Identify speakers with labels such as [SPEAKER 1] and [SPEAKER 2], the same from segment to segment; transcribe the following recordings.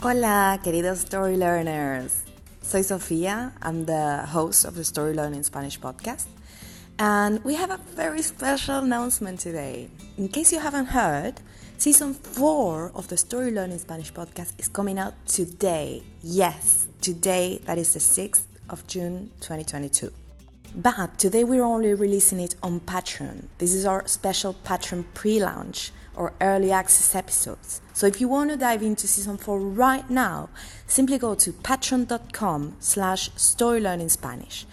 [SPEAKER 1] Hola, queridos story learners. Soy Sofia. I'm the host of the Story Learning Spanish podcast. And we have a very special announcement today. In case you haven't heard, season 4 of the Story Learning Spanish podcast is coming out today. Yes, today, that is the 6th of June 2022. But today we're only releasing it on Patreon. This is our special Patreon pre launch or early access episodes. So if you want to dive into season 4 right now, simply go to patreon.com slash storylearningspanish.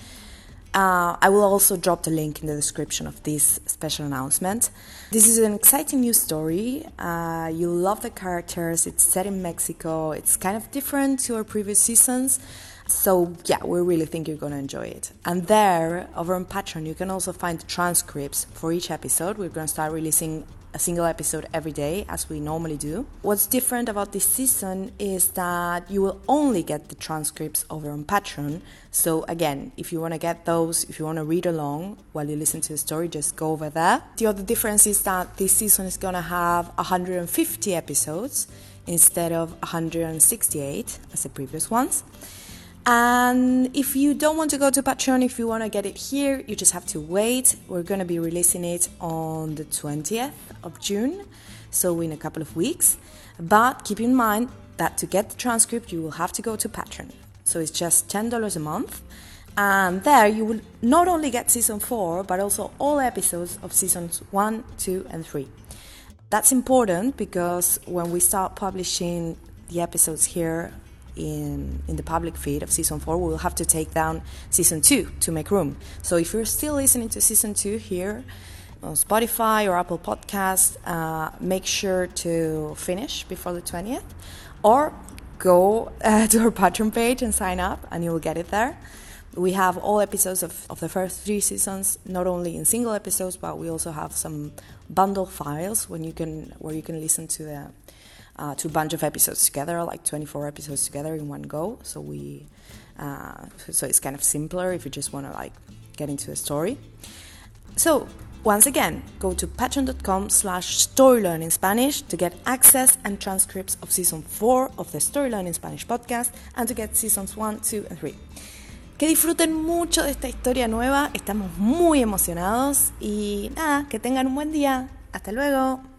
[SPEAKER 1] Uh, I will also drop the link in the description of this special announcement. This is an exciting new story. Uh, you'll love the characters. It's set in Mexico. It's kind of different to our previous seasons. So, yeah, we really think you're going to enjoy it. And there, over on Patreon, you can also find transcripts for each episode. We're going to start releasing a single episode every day as we normally do. What's different about this season is that you will only get the transcripts over on Patreon. So, again, if you want to get those, if you want to read along while you listen to the story, just go over there. The other difference is that this season is going to have 150 episodes instead of 168 as the previous ones. And if you don't want to go to Patreon, if you want to get it here, you just have to wait. We're going to be releasing it on the 20th of June, so in a couple of weeks. But keep in mind that to get the transcript, you will have to go to Patreon. So it's just $10 a month. And there you will not only get season 4, but also all episodes of seasons 1, 2, and 3. That's important because when we start publishing the episodes here in, in the public feed of season 4, we will have to take down season 2 to make room. So if you're still listening to season 2 here on Spotify or Apple Podcast, uh, make sure to finish before the 20th or go uh, to our Patreon page and sign up, and you will get it there. We have all episodes of, of the first three seasons, not only in single episodes, but we also have some bundle files when you can where you can listen to the uh, to a bunch of episodes together, like 24 episodes together in one go. So we, uh, so it's kind of simpler if you just want to like get into the story. So once again, go to patreon.com slash storylearning Spanish to get access and transcripts of season 4 of the Story Learning Spanish podcast and to get seasons 1, 2 and 3. Que disfruten mucho de esta historia nueva, estamos muy emocionados y nada, que tengan un buen día. Hasta luego.